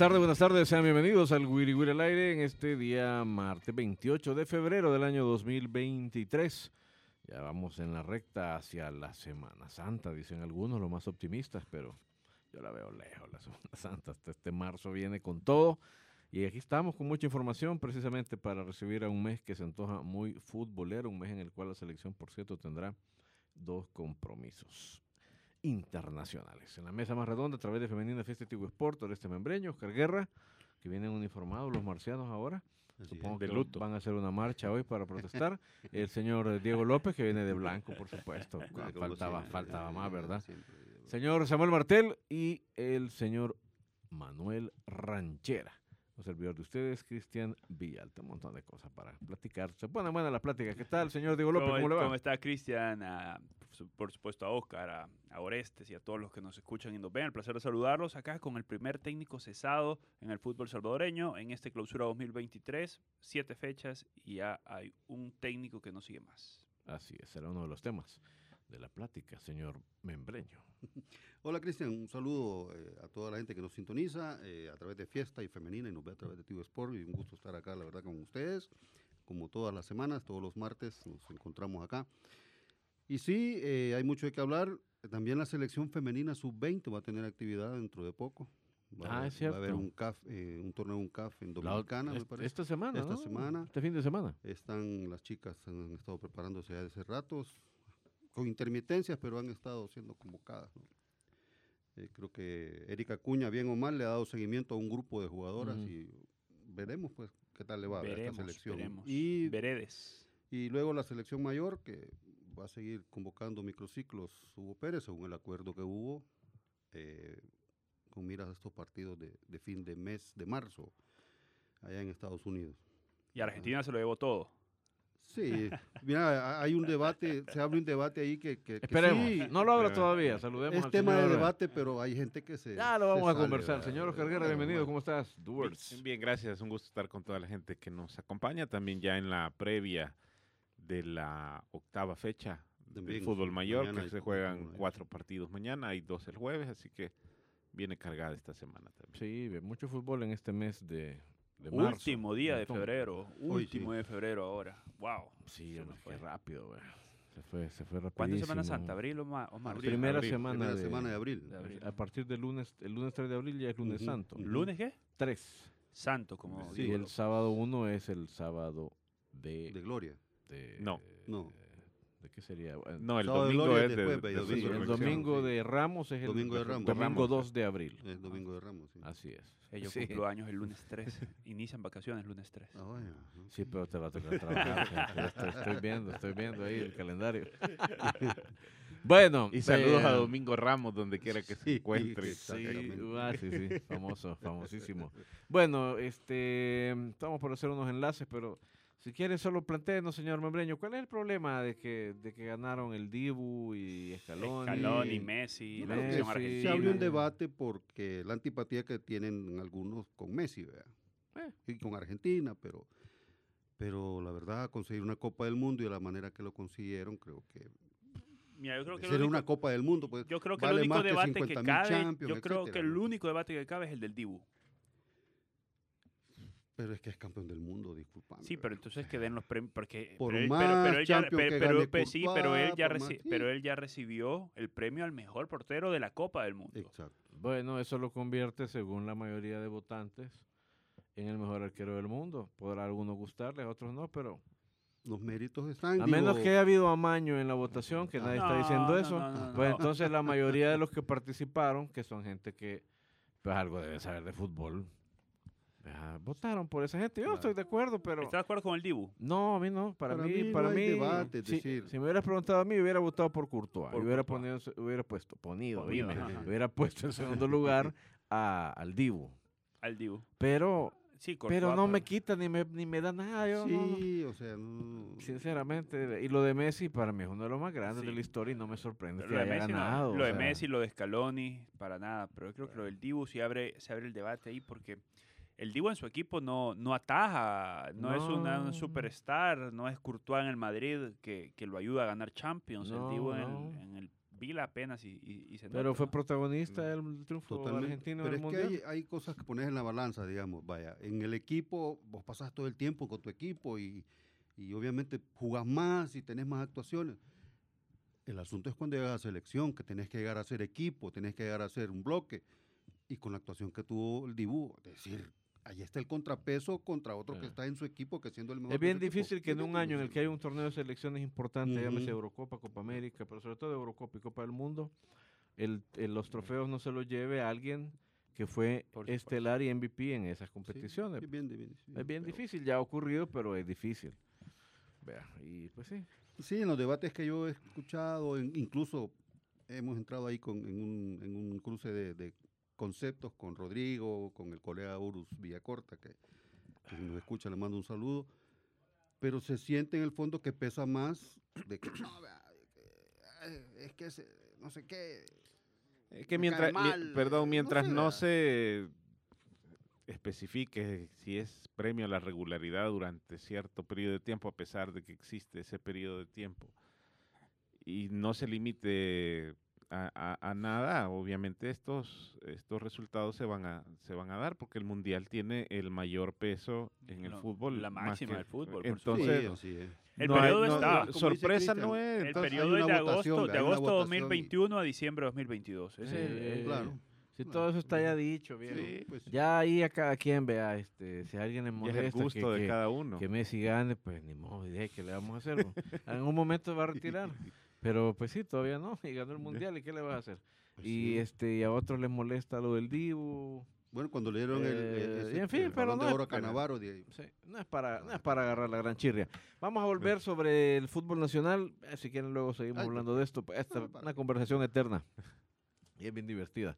Tardes, buenas tardes, sean bienvenidos al Wiri Wiri al aire en este día martes 28 de febrero del año 2023. Ya vamos en la recta hacia la Semana Santa, dicen algunos, los más optimistas, pero yo la veo lejos, la Semana Santa. Hasta este marzo viene con todo. Y aquí estamos con mucha información precisamente para recibir a un mes que se antoja muy futbolero, un mes en el cual la selección, por cierto, tendrá dos compromisos internacionales. En la mesa más redonda, a través de Femenina Fiesta Tigo Sport, este Membreño, Oscar Guerra, que vienen uniformados los marcianos ahora. Supongo que van a hacer una marcha hoy para protestar. El señor Diego López, que viene de blanco, por supuesto. Faltaba, faltaba más, ¿verdad? Señor Samuel Martel y el señor Manuel Ranchera. Un servidor de ustedes, Cristian Villalta. Un montón de cosas para platicar. Se pone buena la plática. ¿Qué tal, señor Diego López? ¿Cómo, le va? ¿Cómo está, Cristian? Ah, por supuesto, a Oscar, a, a, Orestes y a todos los que nos escuchan y nos ven. El placer de saludarlos acá con el primer técnico cesado en el fútbol salvadoreño en este clausura 2023. Siete fechas y ya hay un técnico que no sigue más. Así es, será uno de los temas de la plática, señor Membreño. Hola Cristian, un saludo eh, a toda la gente que nos sintoniza eh, a través de Fiesta y Femenina y nos ve a través de Tigo Sport y un gusto estar acá, la verdad, con ustedes. Como todas las semanas, todos los martes nos encontramos acá. Y sí, eh, hay mucho de qué hablar. También la selección femenina sub-20 va a tener actividad dentro de poco. Va ah, a, es cierto. Va a haber un, CAF, eh, un torneo, un CAF en Dominicana, me parece. Esta semana, Esta ¿no? semana. Este fin de semana. Están, las chicas han estado preparándose ya hace ratos, con intermitencias, pero han estado siendo convocadas. ¿no? Eh, creo que Erika Cuña, bien o mal, le ha dado seguimiento a un grupo de jugadoras y veremos pues qué tal le va veremos, a esta selección. Veremos. Y, Veredes. y luego la selección mayor, que va a seguir convocando microciclos Hugo Pérez, según el acuerdo que hubo, eh, con miras a estos partidos de, de, fin de mes de marzo, allá en Estados Unidos. Y Argentina ah. se lo llevó todo. Sí, mira, hay un debate, se abre un debate ahí que... que, que Esperemos, sí, no lo abra todavía, saludemos Es al tema señor. de debate, pero hay gente que se... Ya lo vamos a sale, conversar. ¿verdad? Señor Oscar Guerra, bienvenido, ¿cómo estás? Duers. Bien, bien, gracias, un gusto estar con toda la gente que nos acompaña, también ya en la previa de la octava fecha del fútbol mayor, que se juegan cuatro partidos mañana, hay dos el jueves, así que viene cargada esta semana también. Sí, ve mucho fútbol en este mes de, de marzo. Último día de febrero. Hoy último sí. de febrero ahora. Wow. Sí, Se nos fue. rápido, güey. Se fue, se fue rapidísimo. ¿Cuándo es Semana Santa? ¿Abril o, ma o marzo? Abril, Primera abril, semana primera de- semana de abril. de abril. A partir del lunes, el lunes 3 de abril ya es lunes Ujú, santo. ujú. ¿Lunes qué? 3. Santo, como Sí, y digo. el sábado 1 es el sábado de... De Gloria. De- No. No. ¿De qué sería? Bueno, No, el Sábado de domingo Gloria es de, después, de sí, de el domingo de Ramos es el Domingo de Ramos. domingo Ramos. 2 de abril. Es Domingo de Ramos, sí. Así es. Ellos Sí. cumplo años el lunes 3. Inician vacaciones el lunes 3. Ah, vaya. Sí, pero te va a tocar trabajar. estoy, estoy viendo, estoy viendo ahí el calendario. bueno. Y saludos eh, a Domingo Ramos, donde quiera que se Sí, encuentre. que- Sí, ah, sí, sí, famoso, famosísimo. Bueno, este, estamos por hacer unos enlaces, pero si quiere solo plantearnos, señor Membreño, ¿cuál es el problema de que, de que ganaron el Dibu y Scaloni? Scaloni, Messi, la Messi. selección Sí, Se argentina. abrió un debate porque la antipatía que tienen algunos con Messi, ¿verdad? Eh. Y con Argentina, pero, pero la verdad, conseguir una Copa del Mundo y de la manera que lo consiguieron, creo que Mira, yo creo que el ser único- una Copa del Mundo, pues Yo creo que vale el único que debate que 50.000 cabe, yo creo que el ¿no? único debate que cabe es el del Dibu. Pero es que es campeón del mundo, disculpame. Sí, pero entonces que den los premios porque Por pero más pero, pero él ya, Champions pero, que pero- gane pero sí, pero él Courtois, ya por más- reci- sí. pero él ya recibió el premio al mejor portero de la Copa del Mundo. Exacto. Bueno, eso lo convierte, según la mayoría de votantes, en el mejor arquero del mundo. Podrá a algunos gustarles, a otros no, pero Los méritos están. A menos digo, que haya habido amaño en la votación, que nadie está diciendo no, eso, no, no, pues no. entonces la mayoría de los que participaron, que son gente que pues algo debe saber de fútbol, ah, votaron por esa gente. Yo Claro. estoy de acuerdo, pero ¿Estás de acuerdo con el Dibu? no, a mí no. Para, Para mí, mí no para hay mí, debate, es si, decir- si me hubieras preguntado a mí, hubiera votado por Courtois. Por y hubiera, Courtois. ponido, hubiera puesto, ponido, Ponido, dime, ajá. hubiera puesto en segundo lugar a, al Dibu. Al Dibu. Pero, Sí, pero no me quita ni me, ni me da nada. Yo, no, no. Sí, o sea, no. Sinceramente, y lo de Messi para mí es uno de los más grandes de la historia y no me sorprende Pero que Lo de, haya Messi, no, ganado. lo o de sea, Messi, lo de Scaloni, para nada. Pero yo creo que lo del Dibu sí abre, se abre el debate ahí porque el Dibu en su equipo no, no ataja, no, es una, un superstar, no es Courtois en el Madrid que, que lo ayuda a ganar Champions. No, el Dibu en, el, en el Vila apenas y, y, y se Pero nota, fue ¿no? protagonista del triunfo Totalmente. argentino Pero en es el que hay, hay cosas que pones en la balanza, digamos. Vaya, en el equipo, vos pasas todo el tiempo con tu equipo y, y obviamente jugás más y tenés más actuaciones. El asunto es cuando llegas a selección, que tenés que llegar a ser equipo, tenés que llegar a ser un bloque. Y con la actuación que tuvo el Dibu, es decir, ahí está el contrapeso contra otro que está en su equipo, que siendo el mejor. Es bien equipo. difícil que en bien un año en el que hay un torneo de selecciones importante, llámese Ujú. Eurocopa, Copa América, pero sobre todo Eurocopa y Copa del Mundo, el, el- los trofeos no se los lleve a alguien que fue Por estelar y MVP en esas Sí, competiciones. es bien difícil, es bien difícil, ya ha ocurrido, pero es difícil. Vea, y pues sí. Sí, en los debates que yo he escuchado, incluso hemos entrado ahí con, en, un, en un cruce de, de conceptos con Rodrigo, con el colega Urus Villacorta, que, que nos escucha le mando un saludo, pero se siente en el fondo que pesa más de que, no, eh, es que se- no sé qué, Es que mientras, mi- perdón, no mientras no ¿verdad? se especifique si es premio a la regularidad durante cierto periodo de tiempo, a pesar de que existe ese periodo de tiempo, y no se limite a, a- a nada, obviamente estos, estos resultados se van, a, se van a dar porque el Mundial tiene el mayor peso en el No, fútbol. la máxima que- del fútbol, por Entonces, Sí. El no hay- periodo no- está. no- sorpresa no es. El periodo es de agosto, de agosto votación y- 2021 a diciembre de 2022. Ese es el- Eh, claro. Si todo eso está ya dicho, bien. Sí, Pues, Ya ahí a cada quien vea, este, si alguien le ya es molesta el gusto que, de que- cada uno. que Messi gane, pues ni modo, qué le vamos a hacer. en un momento va a retirar, pero pues sí, todavía no, y ganó el mundial, ¿y qué le vas a hacer? pues Y sí. este, y a otros les molesta lo del Dibu. Bueno, cuando le dieron el, Eh, ese- y en fin, el pero no de oro Canavaro, de- Sí, no es para, no es para agarrar la gran chirria. Vamos a volver sobre el fútbol nacional. eh, si quieren luego seguimos Ay, hablando de esto. pues, Esta no, es para. una conversación eterna. Y es bien divertida.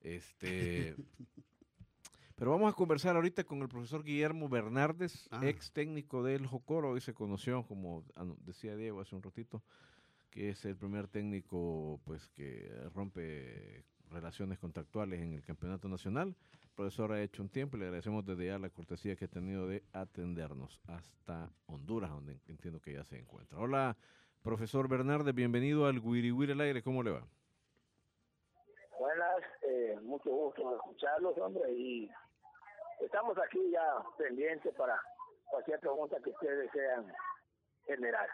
Este, pero vamos a conversar ahorita con el profesor Guillermo Bernárdez, Ah. ex técnico del Jocoro. Hoy se conoció, como anu- decía Diego hace un ratito, que es el primer técnico pues que rompe relaciones contractuales en el campeonato nacional. El profesor ha hecho un tiempo le agradecemos desde ya la cortesía que ha tenido de atendernos hasta Honduras, donde entiendo que ya se encuentra. Hola, profesor Bernárdez, bienvenido al Guiri al aire. ¿Cómo le va? Buenas, eh, mucho gusto escucharlos, hombre, y estamos aquí ya pendientes para cualquier pregunta que ustedes desean generar.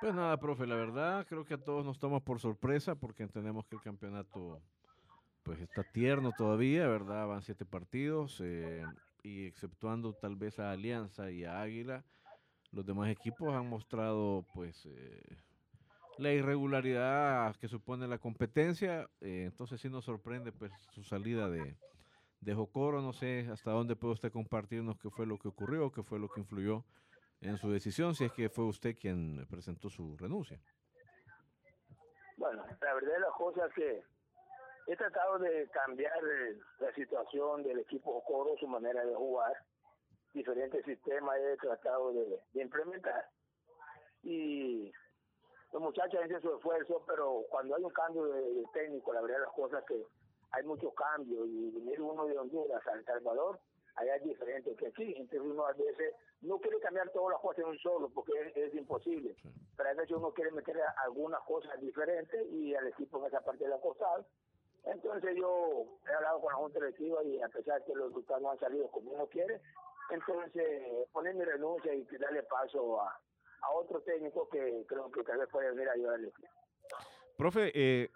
Pues nada, profe, la verdad creo que a todos nos toma por sorpresa porque entendemos que el campeonato pues está tierno todavía, ¿verdad? Van siete partidos eh, y exceptuando tal vez a Alianza y a Águila, los demás equipos han mostrado pues eh, la irregularidad que supone la competencia, eh, entonces sí nos sorprende pues su salida de, de Jocoro, no sé hasta dónde puede usted compartirnos qué fue lo que ocurrió, qué fue lo que influyó en su decisión, si es que fue usted quien presentó su renuncia. Bueno, la verdad de las cosas es que he tratado de cambiar eh, la situación del equipo Coro, su manera de jugar, diferentes sistemas he tratado de, implementar y los muchachos hacen su esfuerzo, pero cuando hay un cambio de, de técnico, la verdad de las cosas es que hay muchos cambios y venir uno de Honduras a El Salvador, allá es diferente que aquí, entonces uno a veces no quiere cambiar todas las cosas en un solo porque es, es imposible, Sí. pero a veces uno quiere meter algunas cosas diferentes y al equipo en esa parte de la costal. Entonces yo he hablado con la Junta Directiva y a pesar que los resultados no han salido como uno quiere, entonces poner mi renuncia y darle paso a, a otro técnico que creo que tal vez puede venir a ayudar al equipo. Profe, eh,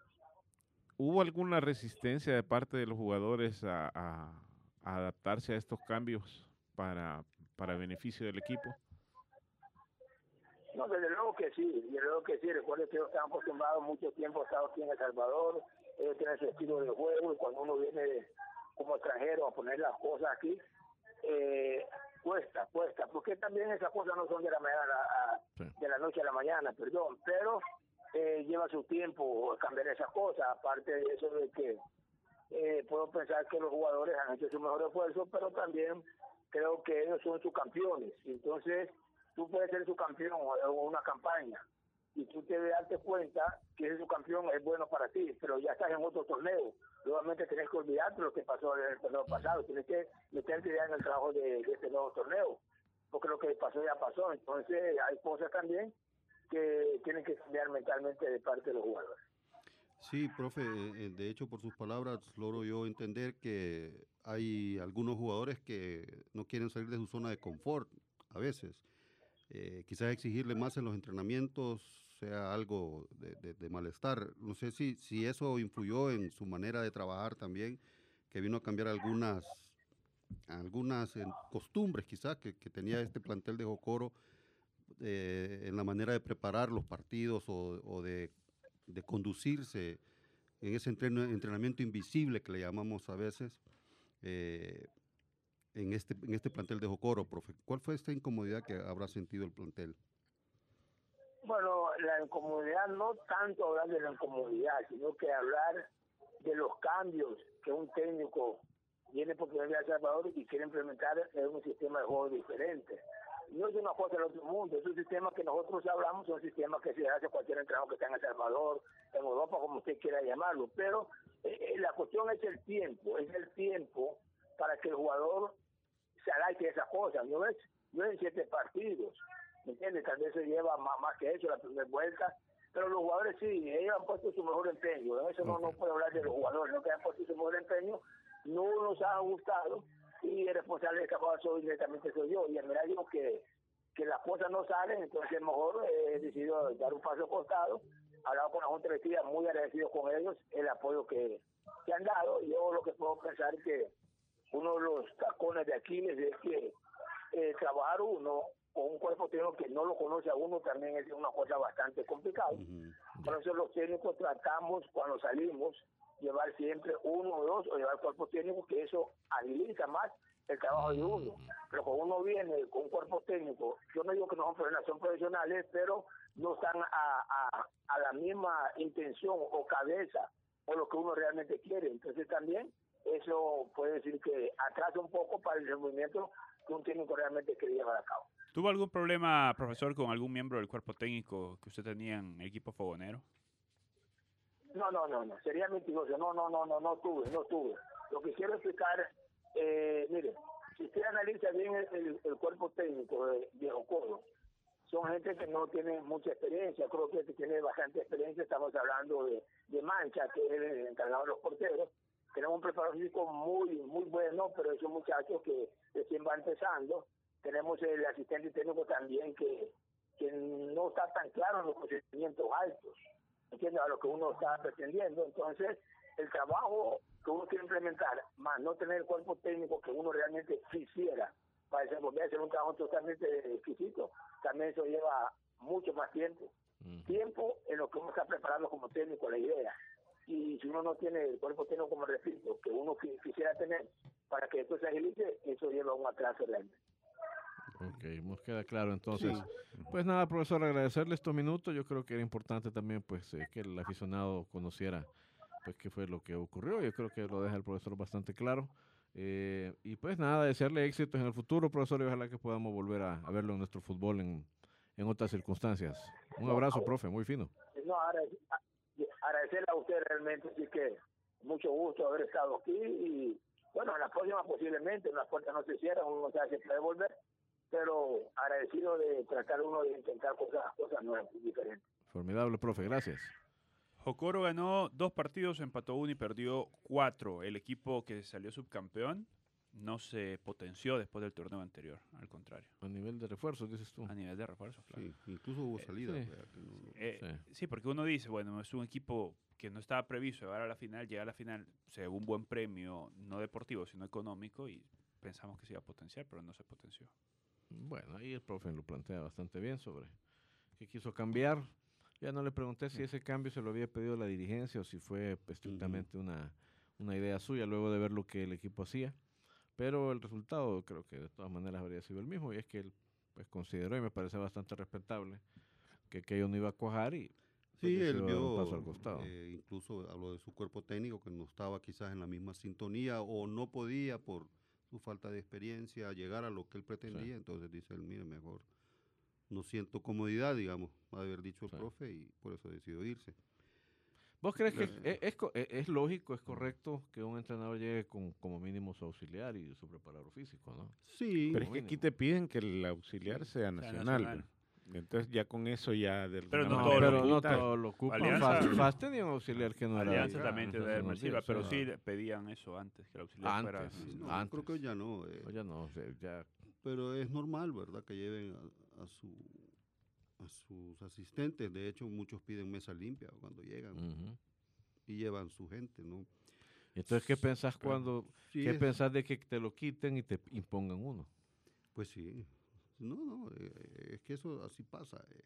¿hubo alguna resistencia de parte de los jugadores a, a- a adaptarse a estos cambios para, para beneficio del equipo? No, desde luego que sí, desde luego que sí. Recuerden que ellos están acostumbrados mucho tiempo a estar aquí en El Salvador, ellos tienen su estilo de juego y cuando uno viene como extranjero a poner las cosas aquí, eh, cuesta, cuesta, porque también esas cosas no son de la mañana a, de la noche a la mañana, perdón, pero eh, lleva su tiempo cambiar esas cosas, aparte de eso de que eh, puedo pensar que los jugadores han hecho su mejor esfuerzo, pero también creo que ellos son sus campeones, entonces tú puedes ser su campeón en una campaña y tú te darte cuenta que ese su campeón es bueno para ti, pero ya estás en otro torneo. Nuevamente tienes que olvidarte lo que pasó en el torneo pasado, tienes que meterte ya en el trabajo de, este nuevo torneo, porque lo que pasó ya pasó. Entonces hay cosas también que tienen que cambiar mentalmente de parte de los jugadores. Sí, profe, eh, de hecho por sus palabras logro yo entender que hay algunos jugadores que no quieren salir de su zona de confort a veces eh, quizás exigirle más en los entrenamientos sea algo de, malestar. No sé si, si eso influyó en su manera de trabajar también, que vino a cambiar algunas, algunas eh, costumbres quizás que, tenía este plantel de Jocoro en la manera de preparar los partidos o, de, conducirse en ese entrenamiento invisible que le llamamos a veces en este, en este plantel de Jocoro, profe? ¿Cuál fue esta incomodidad que habrá sentido el plantel? Bueno, la incomodidad no tanto hablar de la incomodidad, sino que hablar de los cambios que un técnico viene por primera vez a Salvador y quiere implementar en un sistema de juego diferente. No es una cosa del otro mundo, es un sistema que nosotros hablamos, es un sistema que se hace cualquier entrenador que está en El Salvador, en Europa, como usted quiera llamarlo, pero eh, eh, la cuestión es el tiempo, es el tiempo para que el jugador se adapte a esa cosa, ¿no es? No en siete partidos, ¿me entiendes? Tal vez se lleva más, más que eso la primera vuelta, pero los jugadores sí, ellos han puesto su mejor empeño, ¿no? eso no, no puedo hablar de los jugadores, no que han puesto su mejor empeño, no nos ha gustado y el responsable de esta cosa soy directamente soy yo, y en verdad digo que, que las cosas no salen, entonces mejor eh, he decidido dar un paso costado, hablado con la Junta Directiva, muy agradecido con ellos, el apoyo que, que han dado, yo lo que puedo pensar es que uno de los tacones de Aquiles es que eh, trabajar uno con un cuerpo técnico que no lo conoce a uno también es una cosa bastante complicada. Por eso los técnicos tratamos cuando salimos llevar siempre uno o dos o llevar cuerpo técnico que eso agiliza más el trabajo de uno. Pero cuando uno viene con un cuerpo técnico, yo no digo que no son profesionales, son profesionales, pero no están a, a, a la misma intención o cabeza o lo que uno realmente quiere. Entonces también eso puede decir que atrasa un poco para el movimiento que un técnico realmente quiere llevar a cabo. ¿Tuvo algún problema, profesor, con algún miembro del cuerpo técnico que usted tenía en el equipo fogonero? No, no, no, no, sería mentiroso. No, no, no, no, no tuve, no tuve. Lo que quiero explicar, eh, mire, si usted analiza bien el, cuerpo técnico de, de son gente que no tiene mucha experiencia, creo que tiene bastante experiencia, estamos hablando de, de Mancha, que es el encargado de los porteros, tenemos un preparador físico muy, muy bueno, pero es un muchacho que recién va empezando. Tenemos el asistente técnico también que, que no está tan claro en los procedimientos altos, ¿entiendes? A lo que uno está pretendiendo. Entonces, el trabajo que uno quiere implementar, más no tener el cuerpo técnico que uno realmente quisiera para volver a hacer un trabajo totalmente exquisito, también eso lleva mucho más tiempo. Tiempo en lo que uno está preparando como técnico, la idea y si uno no tiene el cuerpo técnico, como repito, que uno quisiera tener para que esto se agilice, eso lleva a un atraso realmente. Ok, nos queda claro entonces. Pues nada, profesor, agradecerle estos minutos. Yo creo que era importante también pues eh, que el aficionado conociera pues qué fue lo que ocurrió. Yo creo que lo deja el profesor bastante claro. Eh, y pues nada, desearle éxitos en el futuro, profesor, y ojalá que podamos volver a, verlo en nuestro fútbol en, en otras circunstancias. Un abrazo, profe, muy fino. No, ahora, agradecerle a usted realmente, así que mucho gusto haber estado aquí y bueno, en la próxima posiblemente, las puertas no se cierran, uno no sabe si puede volver, pero agradecido de tratar uno de intentar cosas, cosas nuevas y diferentes. Formidable, profe, gracias. Jocoro ganó dos partidos, empató uno y perdió cuatro. El equipo que salió subcampeón no se potenció después del torneo anterior, al contrario. A nivel de refuerzos, dices tú. A nivel de refuerzos, claro. Sí, incluso hubo salida. Eh, sí. porque uno dice, bueno, es un equipo que no estaba previsto llegar a la final, llega a la final, se un buen premio, no deportivo, sino económico, y pensamos que se iba a potenciar, pero no se potenció. Bueno, ahí el profe lo plantea bastante bien sobre que quiso cambiar. Ya no le pregunté si ese cambio se lo había pedido la dirigencia o si fue estrictamente una, una idea suya luego de ver lo que el equipo hacía. Pero el resultado creo que de todas maneras habría sido el mismo y es que él pues, consideró y me parece bastante respetable que aquello no iba a cuajar y Sí, pues, él dar un vio, paso al costado. eh, incluso habló de su cuerpo técnico que no estaba quizás en la misma sintonía o no podía por su falta de experiencia llegar a lo que él pretendía. Entonces dice él, mire, mejor no siento comodidad, digamos, haber dicho el Sí. profe y por eso decidió irse. ¿Vos crees que es, Eh. es- es co- es- lógico, es correcto que un entrenador llegue con como mínimo su auxiliar y su preparador físico, ¿no? Sí, Pero es que aquí te piden que el auxiliar sea nacional. nacional. Pues. Entonces ya con eso ya de Pero no No, todo lo pero no quita. todo lo ocupan. Alianza- Fast, Fast tenía un auxiliar que no era Alianza también días, pero sí pedían eso antes, que el auxiliar fuera. Antes, Sí, no, antes. creo que ya no. eh, Oye, no, o sea, ya pero es normal, ¿verdad? Que lleven a, a su, a sus asistentes. De hecho, muchos piden mesa limpia cuando llegan ujú. y llevan su gente, ¿no? Entonces, ¿qué pensás cuando, Sí qué es- pensás de que te lo quiten y te impongan uno? Pues sí. No, no, eh, es que eso así pasa. eh.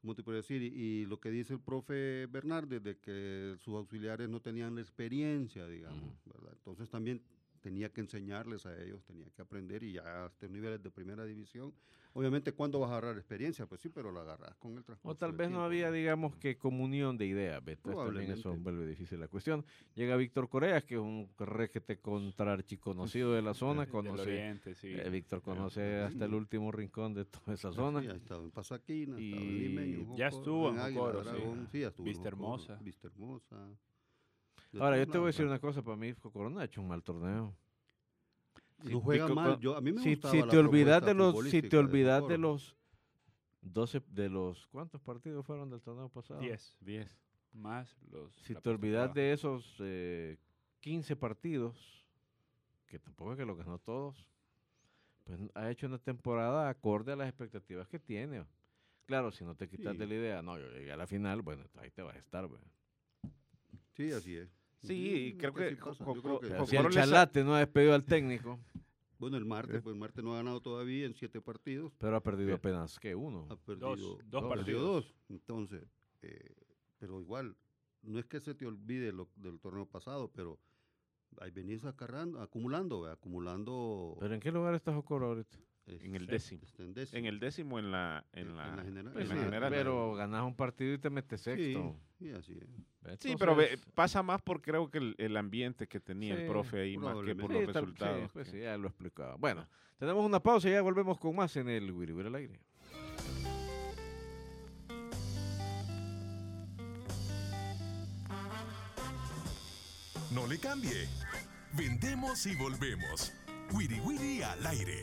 ¿Cómo te puedo decir? Y, y lo que dice el profe Bernardes, de que sus auxiliares no tenían la experiencia, digamos, ¿verdad? Entonces también tenía que enseñarles a ellos, tenía que aprender y ya a estos niveles de primera división. Obviamente, ¿cuándo vas a agarrar experiencia? Pues sí, pero la agarras con el transcurso O tal vez no había, digamos, que comunión de ideas. Entonces también eso vuelve difícil la cuestión. Llega Víctor Coreas, que es un requete contrarchiconocido de la zona. Conoce, Oriente, sí. eh, Víctor conoce sí. hasta el último rincón de toda esa zona. Sí, ha estado en Pasaquina, ha estado en Y Limeño, ya estuvo en Águila, Jocoro, sí. Dragón, sí, ya estuvo en Vista Jocoro, Hermosa. Vista Hermosa. De Ahora, yo te voy a decir una cosa. Para mí, Corona ha hecho un mal torneo. Si- No juega Vico- mal. co- Yo, a mí me si, gustaba si la te olvidas de los, si te de olvidas de los 12, de los, ¿cuántos partidos fueron del torneo pasado? 10 10. más los. Si te olvidas de esos eh, 15 partidos, que tampoco es que lo ganó todos, pues ha hecho una temporada acorde a las expectativas que tiene. Claro, si no te quitas Sí. de la idea, no, yo llegué a la final, bueno, ahí te vas a estar, güey. Sí, así es. Sí, y creo que si el ha- Chalate no ha despedido al técnico, Bueno, el martes, Eh. pues el martes no ha ganado todavía en siete partidos. pero ha perdido Sí. apenas que uno. Ha perdido dos perdido partidos. dos. Entonces, eh, pero igual, no es que se te olvide lo, del torneo pasado, pero ahí venís acarrando, acumulando, ¿ve? acumulando. ¿Pero en qué lugar está Jocoro ahorita? Este, En el décimo. está en décimo. En el décimo en la en En- la, en la general. Pues en sí, la general. pero ganas un partido y te metes sexto. sí, así es. Sí, pero ve- pasa más por creo que el, el ambiente que tenía Sí, el profe ahí más que por los Sí, tal- sí, resultados. pues que- sí, ya lo explicaba. Bueno, tenemos una pausa y ya volvemos con más en el Wiri Wiri al aire. No le cambie. Vendemos y volvemos. Wiri Wiri al aire.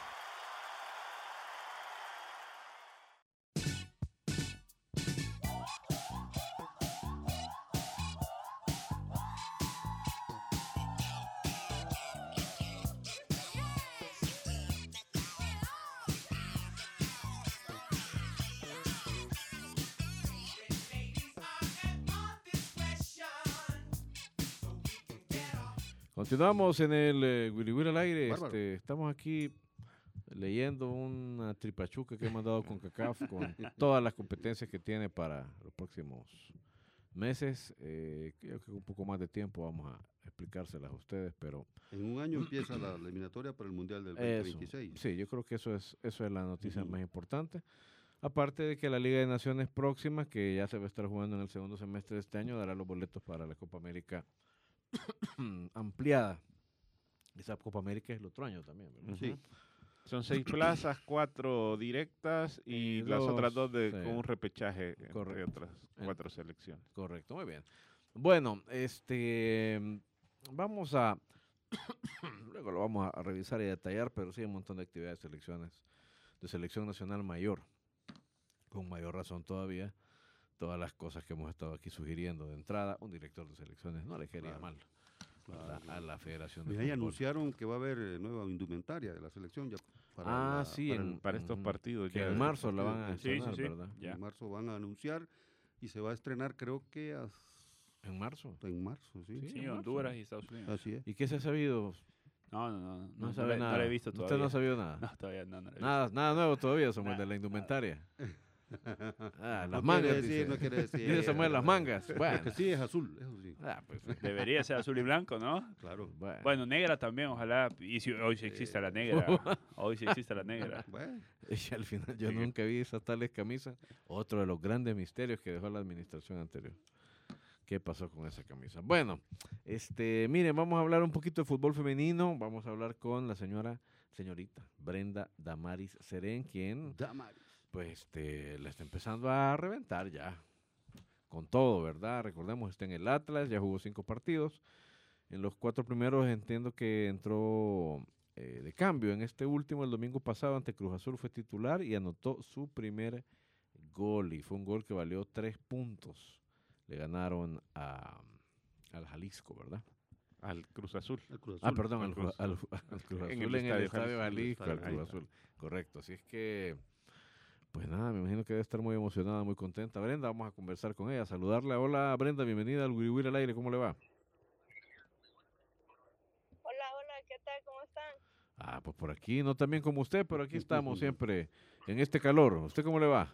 Continuamos en el eh, Wiri Wiri al aire. Este, estamos aquí leyendo una tripachuca que he mandado con CACAF con todas las competencias que tiene para los próximos meses. Eh, creo que un poco más de tiempo vamos a explicárselas a ustedes, pero En un año empieza la eliminatoria para el Mundial del eso, 2026. sí, yo creo que eso es eso es la noticia Ujú. más importante. Aparte de que la Liga de Naciones próxima, que ya se va a estar jugando en el segundo semestre de este año, dará los boletos para la Copa América ampliada. Esa Copa América es el otro año también, ¿verdad? Sí. Son seis plazas, cuatro directas y, Y las otras dos, de, sí. con un repechaje entre Correcto. otras En- cuatro selecciones. Correcto, muy bien. Bueno, este vamos a luego lo vamos a revisar y detallar, pero sí hay un montón de actividades de selecciones de selección nacional mayor, con mayor razón todavía, todas las cosas que hemos estado aquí sugiriendo de entrada, un director de selecciones no le quería Claro, mal a la, a la Federación de Y ahí Fútbol. anunciaron que va a haber eh, nueva indumentaria de la selección ya para, Ah, la- sí, para, en- para estos partidos. que ya en marzo la van a Sí, sí, estrenar, sí. ¿verdad? Ya. En marzo van a anunciar y se va a estrenar creo que hasta En marzo. en marzo, sí. Sí. Sí, en marzo. Honduras y Estados Unidos. Así es. ¿Y qué se ha sabido? No, no, no. No, No, no sabe le- nada. No lo he visto Usted todavía. no ha sabido nada. No, todavía no, no lo he visto. Nada, nada nuevo todavía, Samuel, Nada, de la indumentaria. Ah, No las quiere mangas, decir, dice. no quiere decir. Dice Samuel, las mangas. Bueno. Que sí es azul, eso sí. Ah, pues, Debería ser azul y blanco, ¿no? Claro. bueno. Bueno, negra también, ojalá. Y si hoy sí existe la negra. Hoy sí existe la negra. Bueno, Y al final yo Sí. nunca vi esas tales camisas. Otro de los grandes misterios que dejó la administración anterior. ¿Qué pasó con esa camisa? Bueno, este, miren, vamos a hablar un poquito de fútbol femenino. Vamos a hablar con la señora, señorita Brenda Damaris Serén, quien Damaris. Pues este, la está empezando a reventar ya. Con todo, ¿verdad? Recordemos, está en el Atlas, ya jugó cinco partidos. En los cuatro primeros entiendo que entró eh, de cambio. En este último, el domingo pasado, ante Cruz Azul, fue titular y anotó su primer gol. Y fue un gol que valió tres puntos. Le ganaron a, al Jalisco, ¿verdad? Al Cruz Azul. El Cruz Ah, Azul. perdón, al al, Cruz al- al Azul En en el Estadio Estadio Jalisco, Jalisco, al Cruz. Azul. Correcto, así es que, pues nada, me imagino que debe estar muy emocionada, muy contenta. Brenda, vamos a conversar con ella, saludarla. Hola Brenda, bienvenida al Wiri al aire, ¿cómo le va? Hola, hola, ¿qué tal? ¿Cómo están? Ah, pues por aquí, no tan bien como usted, pero aquí estamos siempre en este calor. ¿Usted cómo le va?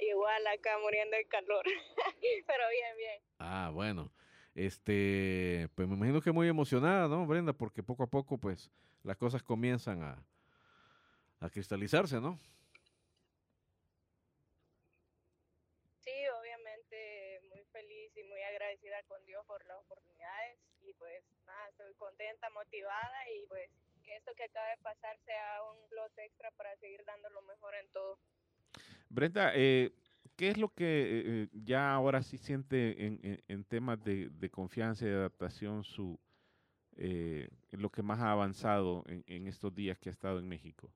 Igual acá muriendo de calor, pero bien, bien. Ah, bueno. Este, pues me imagino que muy emocionada, ¿no, Brenda? Porque poco a poco, pues, las cosas comienzan a, a cristalizarse, ¿no? Sí, obviamente muy feliz y muy agradecida con Dios por las oportunidades y pues nada, estoy contenta, motivada y pues que esto que acaba de pasar sea un plus extra para seguir dando lo mejor en todo. Brenda, eh, ¿qué es lo que eh, eh, ya ahora sí siente en, en- en temas de, de confianza y de adaptación su eh, lo que más ha avanzado en, en estos días que ha estado en México?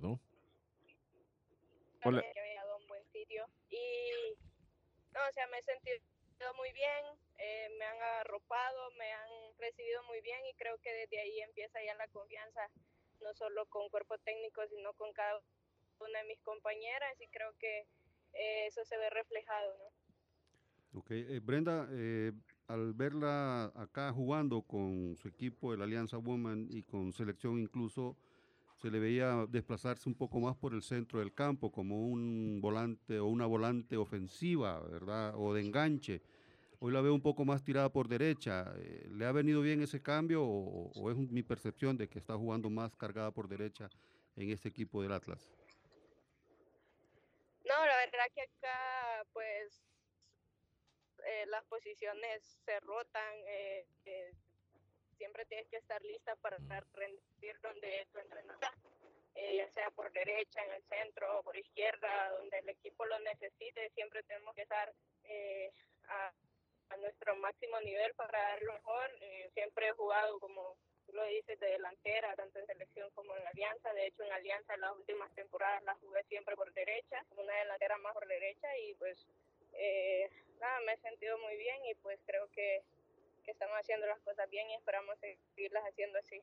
Bueno, Hola. Que he llegado a un buen sitio y no, o sea, me he sentido muy bien, eh, me han arropado, me han recibido muy bien y creo que desde ahí empieza ya la confianza, no solo con cuerpo técnico, sino con cada una de mis compañeras y creo que eh, eso se ve reflejado, ¿no? Ok, eh, Brenda, eh, al verla acá jugando con su equipo de la Alianza Woman y con selección incluso, se le veía desplazarse un poco más por el centro del campo como un volante o una volante ofensiva, ¿verdad? O de enganche. Hoy la veo un poco más tirada por derecha. Eh, ¿Le ha venido bien ese cambio o, es mi percepción de que está jugando más cargada por derecha en este equipo del Atlas? No, la verdad que acá pues eh, las posiciones se rotan, eh, siempre tienes que estar lista para rendir donde tu entrenador. eh, ya sea por derecha, en el centro o por izquierda, donde el equipo lo necesite, siempre tenemos que estar eh, a, a nuestro máximo nivel para dar lo mejor. Eh, siempre he jugado como tú lo dices de delantera, tanto en selección como en alianza. De hecho, en alianza las últimas temporadas la jugué siempre por derecha, una delantera más por derecha y pues eh, nada, me he sentido muy bien y pues creo que, que estamos haciendo las cosas bien y esperamos seguirlas haciendo así.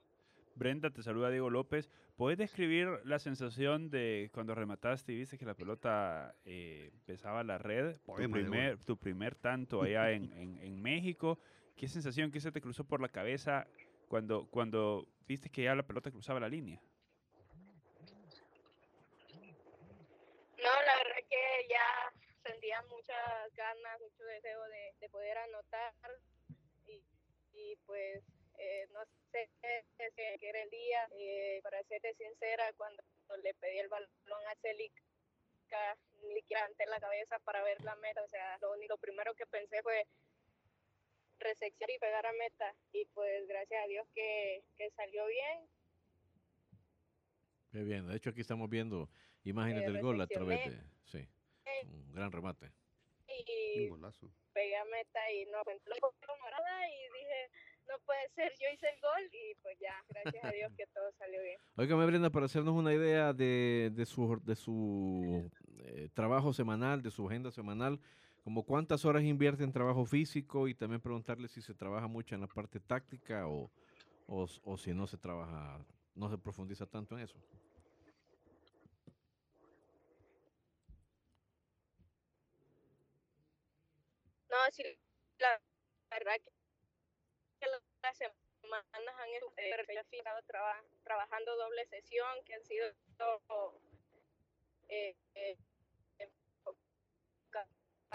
Brenda, te saluda Diego López. ¿Puedes describir la sensación de cuando remataste y viste que la pelota eh, pesaba la red? Tu primer, tu primer tanto allá en, en, en México. ¿Qué sensación, qué se te cruzó por la cabeza cuando, cuando viste que ya la pelota cruzaba la línea? No, la verdad que ya sentía muchas ganas, mucho deseo de, de poder anotar y pues eh, no sé qué era el día, eh, para serte sincera, cuando le pedí el balón a Celica, ni siquiera ante la cabeza para ver la meta, o sea, lo único primero que pensé fue recepción y pegar a meta y pues gracias a Dios que, que salió bien. Qué bien. De hecho, aquí estamos viendo imágenes Eh, del gol a través de... Sí, un gran remate. Y Un golazo. pegué a meta y no entró morada y dije, no puede ser, yo hice el gol y pues ya, gracias a Dios que todo salió bien. Óigame, Brenda, para hacernos una idea de, de su, de su eh, trabajo semanal, de su agenda semanal, como cuántas horas invierte en trabajo físico y también preguntarle si se trabaja mucho en la parte táctica o, o, o si no se trabaja, no se profundiza tanto en eso. Sí, la verdad que, que la- las semanas han eh, estado traba- trabajando doble sesión, que han sido eh, eh,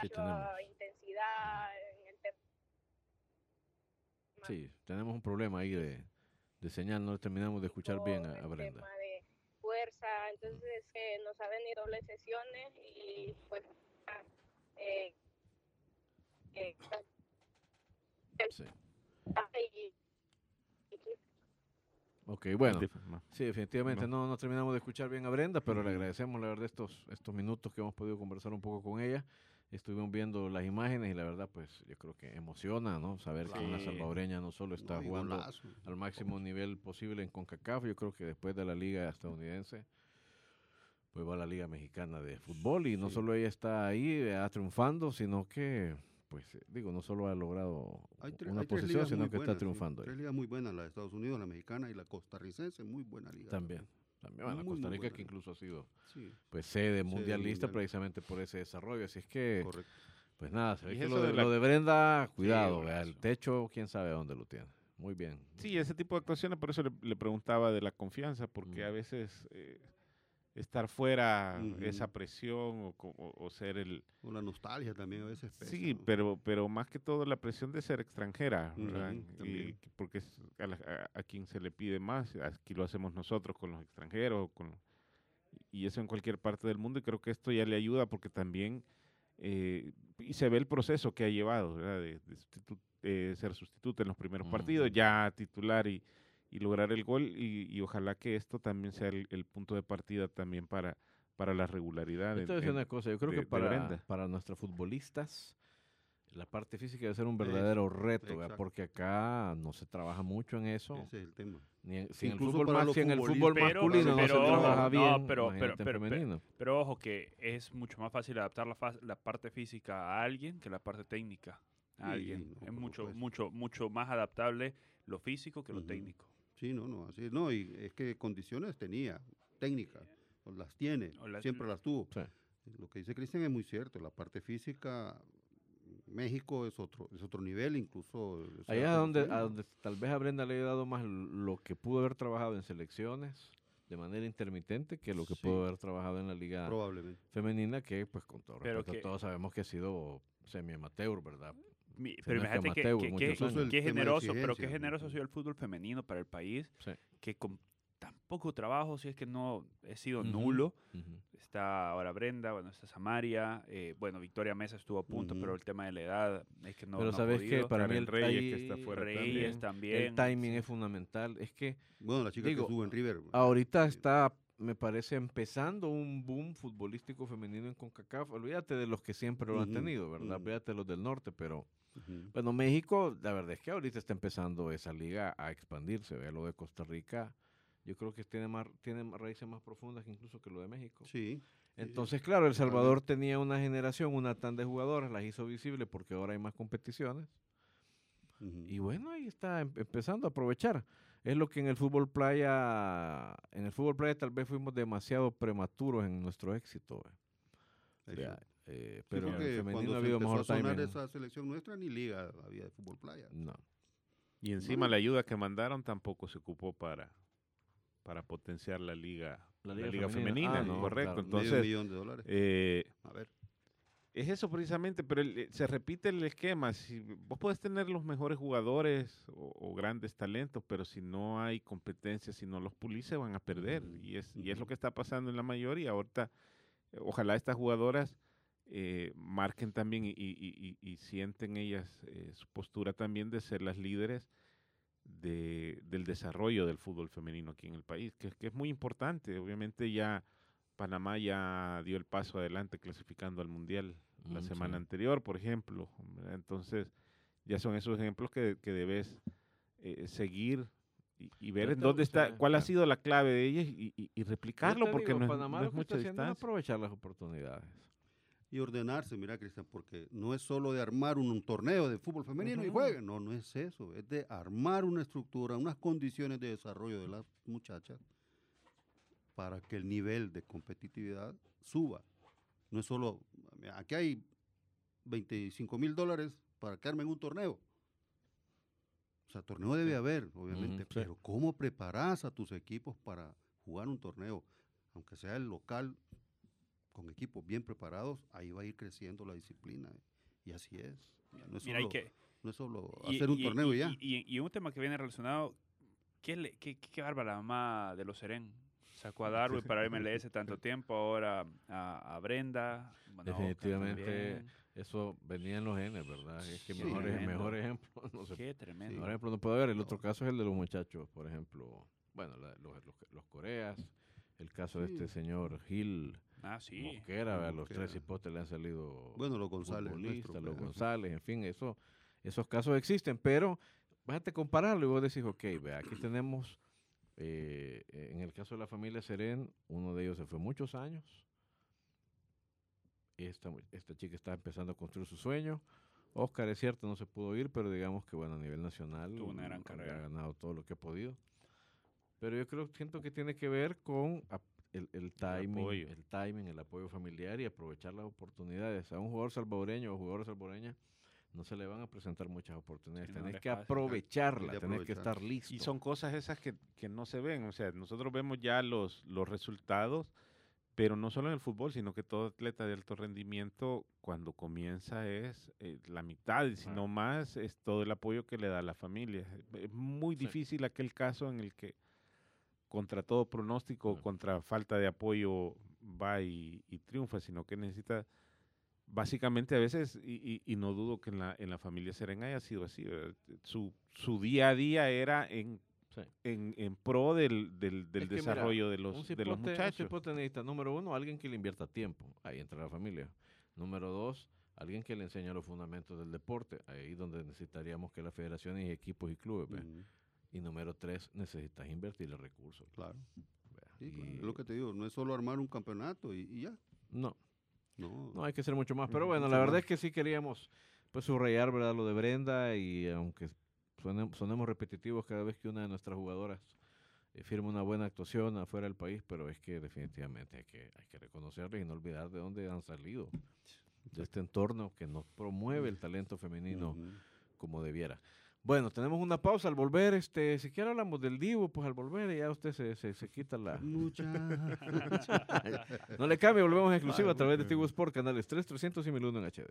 Sí, intensidad en el tema. Sí, tenemos un problema ahí de, de señal, no terminamos de escuchar bien a, a Brenda. tema de fuerza, entonces eh, nos ha venido dobles sesiones y pues eh, eh, Sí. Ok, bueno. Sí, definitivamente No. no, no terminamos de escuchar bien a Brenda, pero le agradecemos la verdad estos, estos minutos que hemos podido conversar un poco con ella. Estuvimos viendo las imágenes y la verdad, pues yo creo que emociona, ¿no? Saber que una salvadoreña no solo está jugando golazo. al máximo nivel posible en CONCACAF, yo creo que después de la liga estadounidense, pues va a la liga mexicana de fútbol y no Sí. solo ella está ahí eh, triunfando, sino que, pues eh, digo, no solo ha logrado Hay tre- una hay tres posición, sino que buenas, está sí. triunfando. ahí. Tres ligas muy buenas, la de Estados Unidos, la mexicana y la costarricense, muy buena liga. También. También, bueno, Muy, Costa Rica buena que incluso ha sido Sí, pues sede mundialista mundial. precisamente por ese desarrollo. Así es que, correcto. pues nada, se ve que lo de, de la- lo de Brenda, cuidado, vea, el techo, quién sabe dónde lo tiene. Muy bien. Sí, ese tipo de actuaciones, por eso le, le preguntaba de la confianza, porque Mm. a veces eh, estar fuera, Ujú. esa presión o, o- o ser el... La nostalgia también a veces pesa, Sí, ¿no? pero, pero más que todo la presión de ser extranjera, ¿verdad? Y porque es a, la- a- a quien se le pide más, aquí lo hacemos nosotros con los extranjeros, con, y eso en cualquier parte del mundo, y creo que esto ya le ayuda porque también, eh, y se ve el proceso que ha llevado, ¿verdad? De, de sustitu- eh, ser sustituto en los primeros partidos, ya titular y, y lograr el gol, y, y ojalá que esto también sea el, el punto de partida también para, para la regularidad. Decir en- una cosa, yo creo de- que para, para nuestros futbolistas la parte física debe ser un Eso, verdadero reto, porque acá no se trabaja mucho en eso. Ese es el tema. Ni en, si en el fútbol, más, si en el fútbol futbolistas. Pero- masculino no pero se ojo, trabaja no, bien, pero- imagínate pero- en pero- pero- femenino. Pero ojo que es mucho más fácil adaptar la, la parte física a alguien que la parte técnica a Sí, alguien. no, es mucho, mucho, mucho más adaptable lo físico que lo técnico. Sí, no, no, así es. No, y es que condiciones tenía, técnicas, las tiene, O las- siempre las tuvo. Sí. Lo que dice Cristian es muy cierto, la parte física, México es otro, es otro nivel, incluso... o sea, Allá donde, a donde tal vez a Brenda le haya dado más lo que pudo haber trabajado en selecciones de manera intermitente que lo que Sí. pudo haber trabajado en la liga Probablemente. femenina, que pues con todo Pero respeto que- todos sabemos que ha sido semi-amateur, ¿verdad? Mi- pero imagínate que, amateur que- que- tema de generoso, pero qué generoso ha sido el fútbol femenino para el país, Sí. que con tan poco trabajo, si es que no he sido Ujú. nulo, Ujú. está ahora Brenda, bueno, está Samaria, eh, bueno, Victoria Mesa estuvo a punto, Ujú. pero el tema de la edad es que no Pero no sabes que para mí el, Reyes, que ahí- está fuera Reyes también. también. el timing es fundamental. Es que Bueno, la chica Digo, que estuvo en River. ahorita eh, está me parece, empezando un boom futbolístico femenino en CONCACAF. Olvídate de los que siempre lo han tenido, ¿verdad? Olvídate de los del norte, pero Ujú. bueno, México, la verdad es que ahorita está empezando esa liga a expandirse. ¿ve? Lo de Costa Rica, yo creo que tiene, más, tiene raíces más profundas que incluso que lo de México. Sí. Entonces, claro, El Salvador tenía una generación, una tanda de jugadores, las hizo visibles porque ahora hay más competiciones. Ujú. Y bueno, ahí está em- empezando a aprovechar. Es lo que en el fútbol playa, en el fútbol playa tal vez fuimos demasiado prematuros en nuestro éxito. ¿ve? Eso. Eh, Sí, pero en porque el femenino cuando ha se habido empezó mejor a sonar timing. esa selección nuestra, ni liga había de fútbol playa. No. Y encima la ayuda que mandaron tampoco se ocupó para, para potenciar la liga, La la liga liga, femenina. femenina, Ah, no, correcto. claro. Medio Entonces, millón de dólares. eh, a ver. es eso precisamente, pero el- eh, se repite el esquema. Si vos podés tener los mejores jugadores o, o grandes talentos, pero si no hay competencia, si no los pulís, se van a perder. Ujú, Y es, y es lo que está pasando en la mayoría. Ahorita, eh, ojalá estas jugadoras eh, marquen también y, y- y- y- sienten ellas eh, su postura también de ser las líderes de- del desarrollo del fútbol femenino aquí en el país, que, que es muy importante. Obviamente ya Panamá ya dio el paso adelante clasificando al Mundial la semana sí. anterior, por ejemplo. Entonces, ya son esos ejemplos que, que debes eh, seguir y, y ver en dónde está, cuál ha sido la clave de ellas y, y- y Yo replicarlo, porque digo, no es, Panamá no lo es que está haciendo es distancia. aprovechar las oportunidades. Y ordenarse, mira, Cristian, porque no es solo de armar un, un torneo de fútbol femenino y jueguen. No, no es eso. Es de armar una estructura, unas condiciones de desarrollo de las muchachas para que el nivel de competitividad suba. No es solo, aquí hay 25 mil dólares para que armen un torneo. O sea, torneo debe haber, obviamente, pero ¿cómo preparas a tus equipos para jugar un torneo? Aunque sea el local, con equipos bien preparados, ahí va a ir creciendo la disciplina. Y así es. Ya No es Mira, solo, que, no es solo y- hacer un y- torneo y, ya. Y, y- y un tema que viene relacionado, ¿qué, le, qué, qué, qué bárbara la mamá de los Seren? Sacó a Darwin para MLS tanto tiempo, ahora a, a Brenda. bueno, Definitivamente. Eso venía en los genes, ¿verdad? Es que Sí, mejor, mejor ejemplo no se Qué tremendo. Por ejemplo, no puede haber. El otro caso es el de los muchachos, por ejemplo. Bueno, la- los, los, los Coreas. El caso de Sí. este señor Gil Ah, sí. Mosquera. ¿verdad? Los Mosquera. tres hipotes le han salido Bueno, los González. nuestro, los. González, en fin, eso, esos casos existen, pero bájate a compararlo y vos decís, ok, vea, aquí tenemos, eh, en el caso de la familia Seren, uno de ellos se fue muchos años, esta, esta chica está empezando a construir su sueño, Oscar es cierto, no se pudo ir, pero digamos que bueno, a nivel nacional Tuvo una gran ha- carrera. ha ganado todo lo que ha podido. Pero yo creo, siento que tiene que ver con el, el timing, apoyo. el timing, el apoyo familiar y aprovechar las oportunidades. A un jugador salvadoreño o jugadora salvadoreña no se le van a presentar muchas oportunidades. Sí, no tenés que aprovecharla, tenés que estar listo. Y son cosas esas que, que no se ven. O sea, nosotros vemos ya los, los resultados, pero no solo en el fútbol, sino que todo atleta de alto rendimiento, cuando comienza es eh, la mitad, y si no más, es todo el apoyo que le da la familia. Es muy Sí. difícil aquel caso en el que contra todo pronóstico, contra falta de apoyo, va y, y triunfa, sino que necesita básicamente a veces, y, y- y no dudo que en la, en la familia Serena haya sido así, su, su día a día era en, Sí. en, en pro del, del, del Es que mira, desarrollo de un los, de cipote, los un muchachos. cipote necesita, número uno, alguien que le invierta tiempo. Ahí entra la familia. Número dos, alguien que le enseñe los fundamentos del deporte. Ahí donde necesitaríamos que las federaciones y equipos y clubes. ¿ve? Ujú, Y número tres, necesitas invertir el recurso. Claro. Sí, Y- Es lo que te digo, no es solo armar un campeonato y, y ya. No, No, no hay que hacer mucho más. Pero bueno, mucho la verdad más. es que sí queríamos pues subrayar ¿verdad? lo de Brenda y aunque suene- sonemos repetitivos cada vez que una de nuestras jugadoras eh, firma una buena actuación afuera del país, pero es que definitivamente hay que, hay que reconocerles y no olvidar de dónde han salido. De este entorno que no promueve el talento femenino ujú. como debiera. Bueno, tenemos una pausa al volver. Este, si quiere hablamos del Divo, pues al volver ya usted se, se, se quita la, Mucha. no le cambie, volvemos en exclusiva a través de Tigo. Sport, canales 3, 300 y 1001 en HD.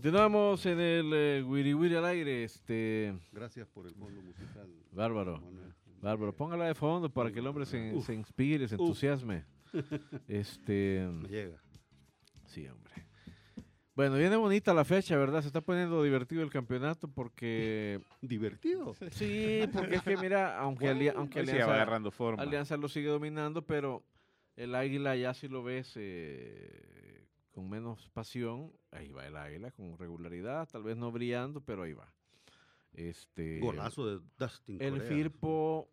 Continuamos en el eh, Wiri Wiri al aire. Este, Gracias por el fondo musical. Bárbaro. Manuel. Bárbaro, póngala de fondo para que el hombre se, se inspire, se entusiasme. Este, Me llega. sí, hombre. Bueno, viene bonita la fecha, ¿verdad? Se está poniendo divertido el campeonato porque... ¿Divertido? Sí, porque es que mira, aunque, Bueno, Ali- aunque ahí sí ya va Alianza, agarrando forma. Alianza lo sigue dominando, pero el Águila ya si lo ves eh, con menos pasión, ahí va el Águila con regularidad, tal vez no brillando, pero ahí va. Este, Golazo de Dustin el Corea. Firpo,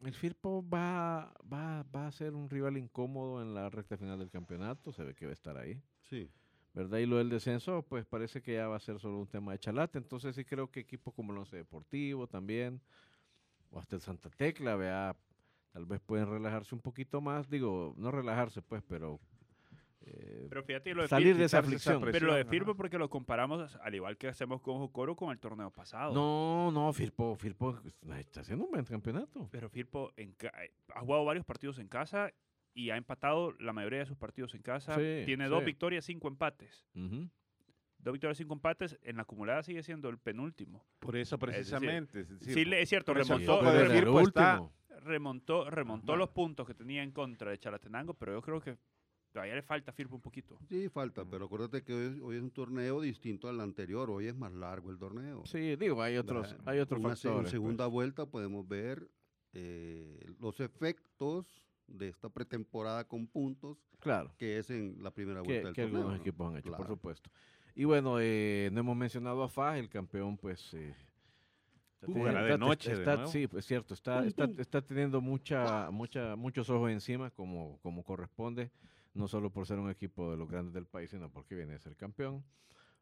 el Firpo va, va, va a ser un rival incómodo en la recta final del campeonato, se ve que va a estar ahí. Sí. ¿verdad? Y lo del descenso, pues parece que ya va a ser solo un tema de chalate. Entonces sí creo que equipos como el Once Deportivo también, o hasta el Santa Tecla, vea, tal vez pueden relajarse un poquito más. Digo, no relajarse pues, pero... eh, Pero fíjate, lo de salir de esa aflicción. presión. pero lo de. Firpo porque lo comparamos, al igual que hacemos con Jocoro, con el torneo pasado. no, no, Firpo, Firpo está haciendo un buen campeonato. Pero Firpo en eh, ha jugado varios partidos en casa y ha empatado la mayoría de sus partidos en casa. Sí, Tiene dos victorias, cinco empates. Dos victorias, cinco empates. En la acumulada sigue siendo el penúltimo. Por eso precisamente. es decir, Sí, es cierto, remontó, Pero remontó, el está- remontó, los puntos que tenía en contra de Chalatenango, pero yo creo que todavía le falta Firpo un poquito. Sí, falta, pero acuérdate que hoy, hoy es un torneo distinto al anterior. Hoy es más largo el torneo. Sí, digo, hay otros, ¿verdad? hay otros Una factores. En segunda pues. vuelta podemos ver eh, los efectos de esta pretemporada con puntos Claro. que es en la primera que, vuelta del que torneo. algunos ¿no? equipos han hecho, por Claro. supuesto. Y bueno, eh, no hemos mencionado a FAS, el campeón, pues... eh, está de está- noche de está- nuevo. sí, pues cierto, está, está, está teniendo mucha, mucha, muchos ojos encima, como, como corresponde, no solo por ser un equipo de los grandes del país, sino porque viene a ser campeón.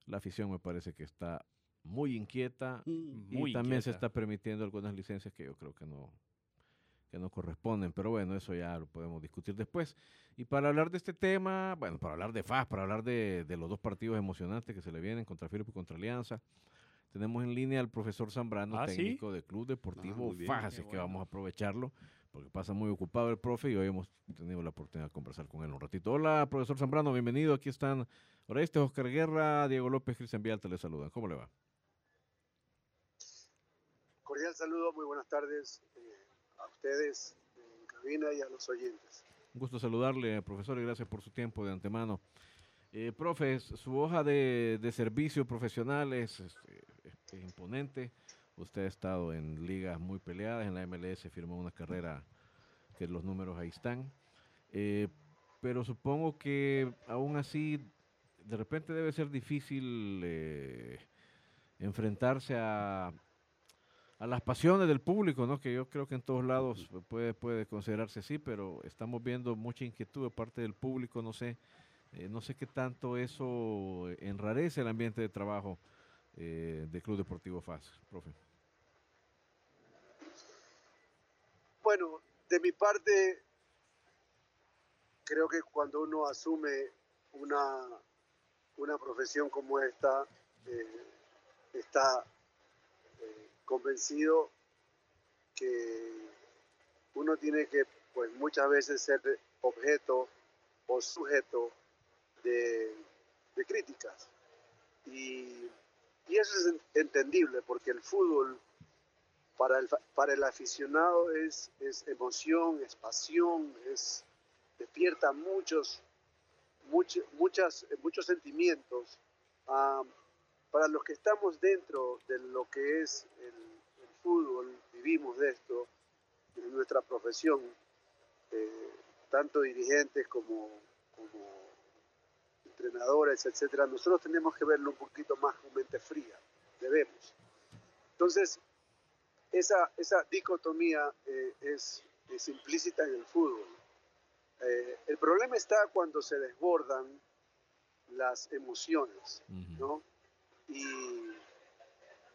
La afición me parece que está muy inquieta Mm, y Muy también se inquieta. está permitiendo algunas licencias que yo creo que no, que no corresponden, pero bueno, eso ya lo podemos discutir después. Y para hablar de este tema, bueno, para hablar de FAS, para hablar de, de los dos partidos emocionantes que se le vienen contra Firpo y contra Alianza, tenemos en línea al profesor Zambrano, Ah, ¿sí? técnico del Club Deportivo muy bien, FAS, así que bueno. vamos a aprovecharlo, porque pasa muy ocupado el profe y hoy hemos tenido la oportunidad de conversar con él un ratito. Hola, profesor Zambrano, bienvenido, aquí están Orestes, Oscar Guerra, Diego López, Cristian Vialta, les saludan. ¿Cómo le va? Cordial saludo, muy buenas tardes eh, a ustedes en cabina y a los oyentes. Un gusto saludarle, profesor, y gracias por su tiempo de antemano. Eh, profe, s- su hoja de, de servicio profesional es, es- es imponente. Usted ha estado en ligas muy peleadas, en la MLS firmó una carrera que los números ahí están. Eh, pero supongo que aún así, de repente debe ser difícil eh, enfrentarse a, a las pasiones del público, ¿no? Que yo creo que en todos lados puede, puede considerarse así, pero estamos viendo mucha inquietud de parte del público, no sé, eh, no sé qué tanto eso enrarece el ambiente de trabajo eh, del Club Deportivo FAS, profe. Bueno, de mi parte, creo que cuando uno asume una, una profesión como esta, eh, está eh, convencido que uno tiene que, pues muchas veces ser objeto o sujeto de, de críticas. Y, y eso es en- entendible porque el fútbol para el, para el aficionado es, es emoción, es pasión, es, despierta muchos, much- muchas, muchos sentimientos. Ah, para los que estamos dentro de lo que es el, fútbol, vivimos de esto, de nuestra profesión, eh, tanto dirigentes como entrenadores, etcétera, nosotros tenemos que verlo un poquito más con mente fría, debemos. Entonces, esa, esa dicotomía eh, es, es implícita en el fútbol. Eh, el problema está cuando se desbordan las emociones, ¿no? Y,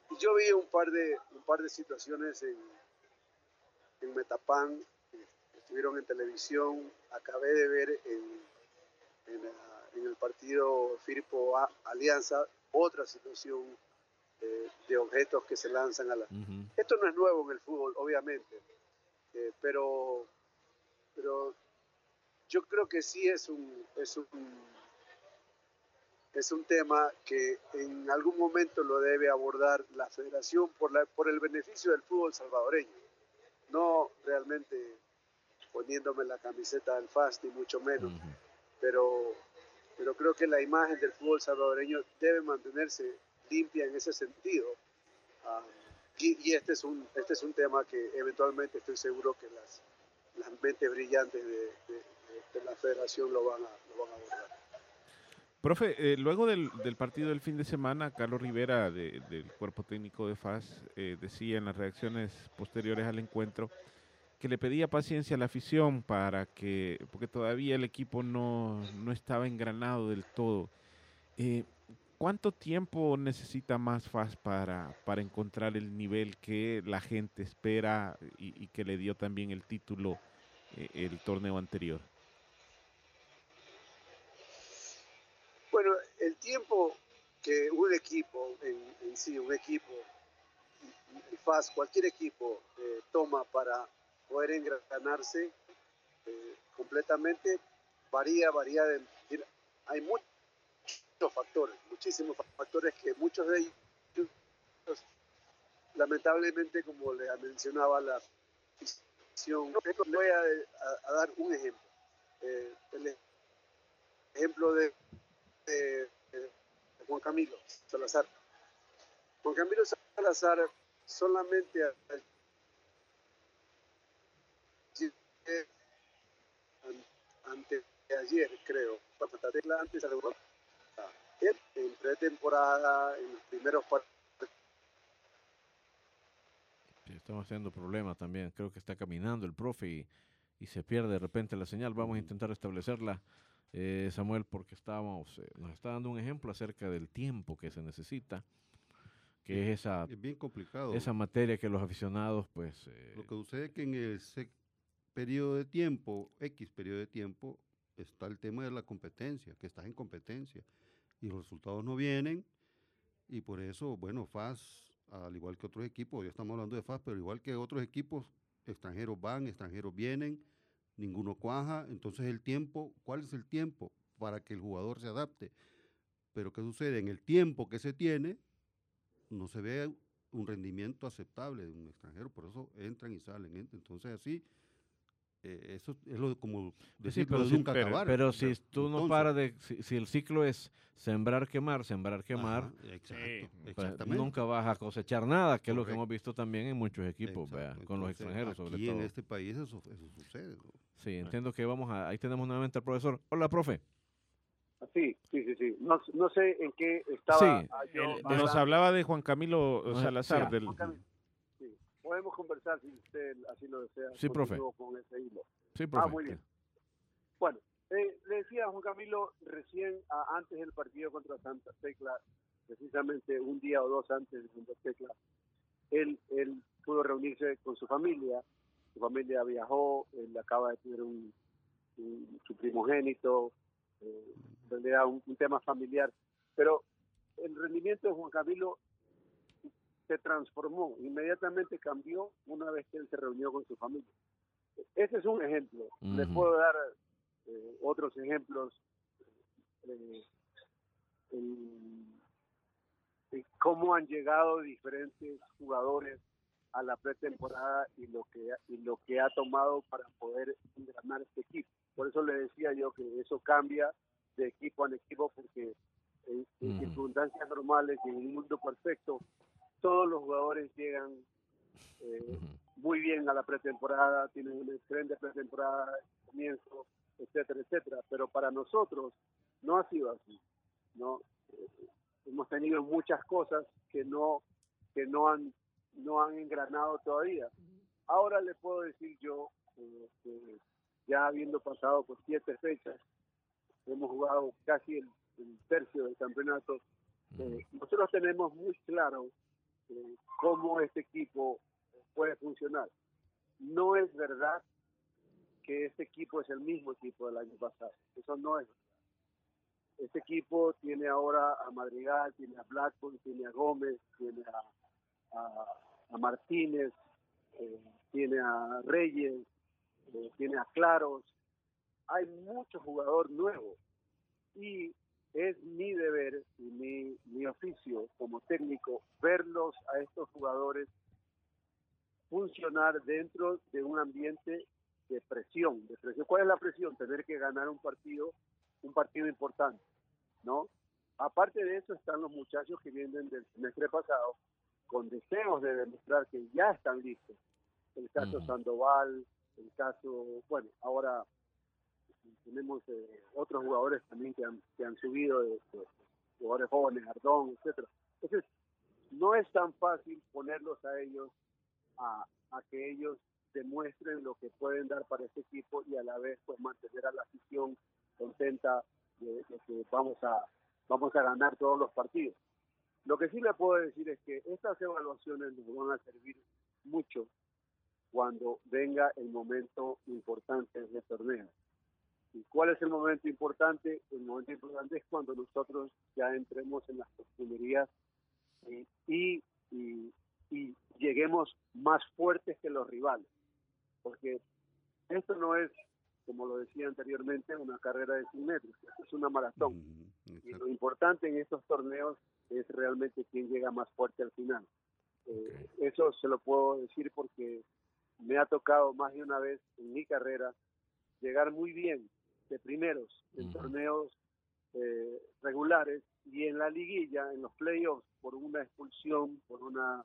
y yo vi un par de, un par de situaciones en, en Metapan, que estuvieron en televisión, acabé de ver en, en, la- en el partido Firpo A- Alianza otra situación eh, de objetos que se lanzan a la, Ujú. esto no es nuevo en el fútbol, obviamente, eh, pero, pero yo creo que sí es un, es un, es un tema que en algún momento lo debe abordar la federación por, la, por el beneficio del fútbol salvadoreño, no realmente poniéndome la camiseta del FAS, ni mucho menos, pero, pero creo que la imagen del fútbol salvadoreño debe mantenerse limpia en ese sentido. Ah, y, este, es un, este es un tema que eventualmente estoy seguro que las, las mentes brillantes de, la federación lo van a, lo van a abordar. Profe, eh, luego del, del, partido del fin de semana, Carlos Rivera del cuerpo técnico de FAS eh, decía en las reacciones posteriores al encuentro que le pedía paciencia a la afición para que, porque todavía el equipo no, no estaba engranado del todo. Eh, ¿Cuánto tiempo necesita más FAS para, para encontrar el nivel que la gente espera y, que le dio también el título el torneo anterior? Bueno, el tiempo que un equipo, en, sí, un equipo, FAS, cualquier equipo, eh, toma para poder engranarse eh, completamente, varía, varía. De, hay muchos factores, muchísimos factores que muchos de ellos, lamentablemente, como le mencionaba la visión, voy a, dar un ejemplo. Eh, el ejemplo de de, Juan Camilo Salazar. Juan Camilo Salazar solamente ante ayer creo, antes de él en pretemporada, en los primeros partidos. estamos haciendo problemas también. Creo que está caminando el profe y, y se pierde de repente la señal. Vamos a intentar establecerla eh, Samuel, porque estábamos, eh, nos está dando un ejemplo acerca del tiempo que se necesita, que es esa, bien complicado. esa materia que los aficionados, pues... Eh, Lo que sucede es que en ese periodo de tiempo, X periodo de tiempo, está el tema de la competencia, que estás en competencia y los resultados no vienen y por eso, bueno, FAS, al igual que otros equipos, ya estamos hablando de FAS, pero igual que otros equipos, extranjeros van, extranjeros vienen, ninguno cuaja, entonces el tiempo, ¿cuál es el tiempo para que el jugador se adapte? Pero ¿qué sucede? En el tiempo que se tiene, no se ve un rendimiento aceptable de un extranjero, por eso entran y salen. Entonces así, eh, eso es lo como decir, pero, nunca acabar. Pero si tú no paras de, si, el ciclo es sembrar, quemar, sembrar, quemar, pues, nunca vas a cosechar nada, que es lo que hemos visto también en muchos equipos, con los extranjeros sobre todo. en este país eso, sucede. Sí, entiendo que vamos a, ahí tenemos nuevamente al profesor. Hola, profe. Sí, sí, sí, sí. No, no sé en qué estaba. Sí, nos hablaba de Juan Camilo Salazar. del, podemos conversar si usted así lo desea. Sí, profe. Con ese hilo. Sí, profe. Ah, muy bien. Bueno, eh, le decía a Juan Camilo recién antes del partido contra Santa Tecla, precisamente un día o dos antes de Santa Tecla, él, él pudo reunirse con su familia. Su familia viajó, él acaba de tener un, su primogénito, eh, un, un tema familiar. Pero el rendimiento de Juan Camilo se transformó, inmediatamente cambió una vez que él se reunió con su familia. Ese es un ejemplo. Les puedo dar eh, otros ejemplos eh, en, cómo han llegado diferentes jugadores a la pretemporada y lo que y lo que ha tomado para poder ganar este equipo. Por eso le decía yo que eso cambia de equipo a equipo porque en, circunstancias normales y en un mundo perfecto todos los jugadores llegan eh, muy bien a la pretemporada, tienen una excelente pretemporada, comienzo, etcétera, etcétera. Pero para nosotros no ha sido así. No eh, hemos tenido muchas cosas que no que no han no han engranado todavía. Ahora le puedo decir yo, eh, ya habiendo pasado por siete fechas, hemos jugado casi el, tercio del campeonato. nosotros tenemos muy claro cómo este equipo puede funcionar. No es verdad que este equipo es el mismo equipo del año pasado. Eso no es verdad. Este equipo tiene ahora a Madrigal, tiene a Blackburn, tiene a Gómez, tiene a, Martínez, eh, tiene a Reyes, eh, tiene a Claros. Hay muchos jugadores nuevos y es mi deber y mi, mi oficio como técnico verlos a estos jugadores funcionar dentro de un ambiente de presión, de presión. ¿Cuál es la presión? Tener que ganar un partido un partido importante, ¿no? Aparte de eso están los muchachos que vienen del semestre pasado con deseos de demostrar que ya están listos. El caso Sandoval, el caso, bueno, ahora tenemos eh, otros jugadores también que han, que han subido, de, jugadores jóvenes, Ardón, etcétera. Entonces, no es tan fácil ponerlos a ellos a, a que ellos demuestren lo que pueden dar para este equipo y a la vez pues mantener a la afición contenta de, que vamos a vamos a ganar todos los partidos. Lo que sí le puedo decir es que estas evaluaciones nos van a servir mucho cuando venga el momento importante del torneo. ¿Y cuál es el momento importante? El momento importante es cuando nosotros ya entremos en las postulerías y, y, y lleguemos más fuertes que los rivales. Porque esto no es como lo decía anteriormente, una carrera de 100 metros, es una maratón. y lo importante en estos torneos es realmente quién llega más fuerte al final. Eh, eso se lo puedo decir porque me ha tocado más de una vez en mi carrera llegar muy bien de primeros en torneos eh, regulares y en la liguilla, en los playoffs, por una expulsión, por una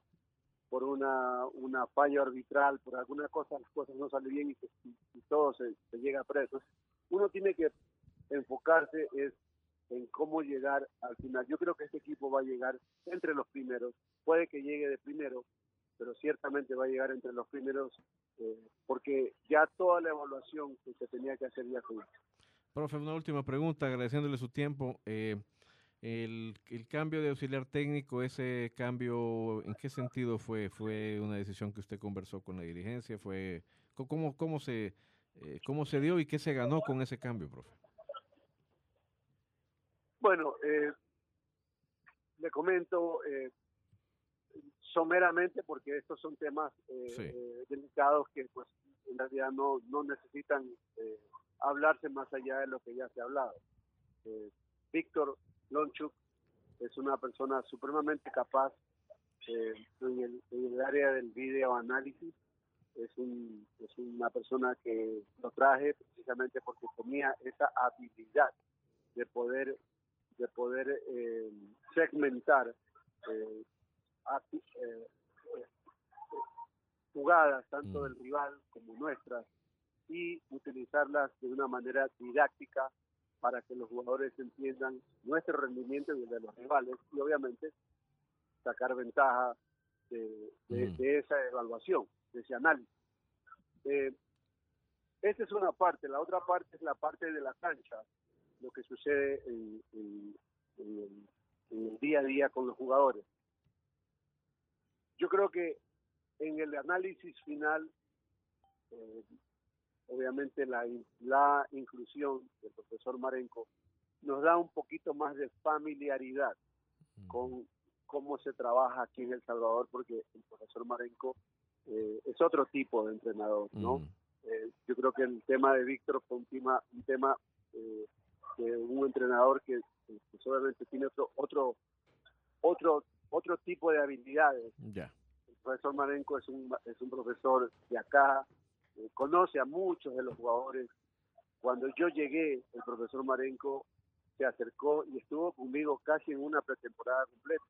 por una, una falla arbitral, por alguna cosa, las cosas no salen bien y, todo se, llega preso. Uno tiene que enfocarse es en cómo llegar al final. Yo creo que este equipo va a llegar entre los primeros, puede que llegue de primero, pero ciertamente va a llegar entre los primeros eh, porque ya toda la evaluación que se tenía que hacer ya fue. Profe, una última pregunta, agradeciéndole su tiempo. Eh, el, el, cambio de auxiliar técnico, ese cambio, ¿en qué sentido fue? ¿Fue una decisión que usted conversó con la dirigencia? ¿Fue cómo, cómo, se, eh, cómo se dio y qué se ganó con ese cambio, profe? Bueno, eh, le comento eh, someramente porque estos son temas eh, delicados que pues en realidad no, no necesitan hablarse más allá de lo que ya se ha hablado. Víctor Lonchuk es una persona supremamente capaz eh, en, el, área del video análisis. Es, un, es una persona que lo traje precisamente porque tenía esa habilidad de poder de poder eh, segmentar eh, jugadas tanto mm. del rival como nuestras y utilizarlas de una manera didáctica para que los jugadores entiendan nuestro rendimiento y el de los rivales y obviamente sacar ventaja de, esa evaluación, de ese análisis. Eh, esa es una parte, la otra parte es la parte de la cancha, lo que sucede en, el, día a día con los jugadores. Yo creo que en el análisis final eh, obviamente la, la inclusión del profesor Marenco nos da un poquito más de familiaridad con cómo se trabaja aquí en El Salvador, porque el profesor Marenco eh, es otro tipo de entrenador, ¿no? Eh, yo creo que el tema de Víctor fue un tema, un tema eh, de un entrenador que, obviamente tiene otro, otro, otro, otro tipo de habilidades. El profesor Marenco es un, es un profesor de acá, eh, conoce a muchos de los jugadores. Cuando yo llegué, el profesor Marenco se acercó y estuvo conmigo casi en una pretemporada completa.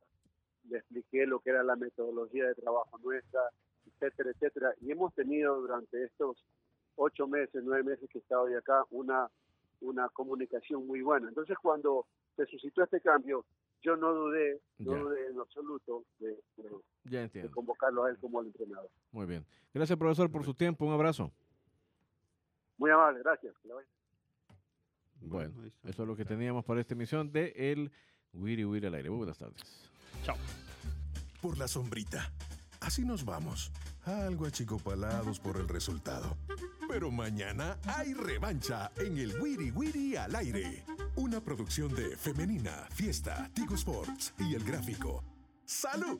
Le expliqué lo que era la metodología de trabajo nuestra, etcétera, etcétera. Y hemos tenido durante estos ocho meses, nueve meses que he estado de acá, una, una comunicación muy buena. Entonces, cuando se suscitó este cambio, yo no dudé, no dudé en absoluto de, convocarlo a él como el entrenador. Muy bien. Gracias, profesor, por su tiempo. Un abrazo. Muy amable, gracias. Bueno, eso es lo que teníamos para esta emisión de El Wiri Wiri al aire. Muy buenas tardes. Chao. Por la sombrita. Así nos vamos. Algo achicopalados por el resultado. Pero mañana hay revancha en el Wiri Wiri al aire. Una producción de Femenina, Fiesta, Tigo Sports y El Gráfico. ¡Salud!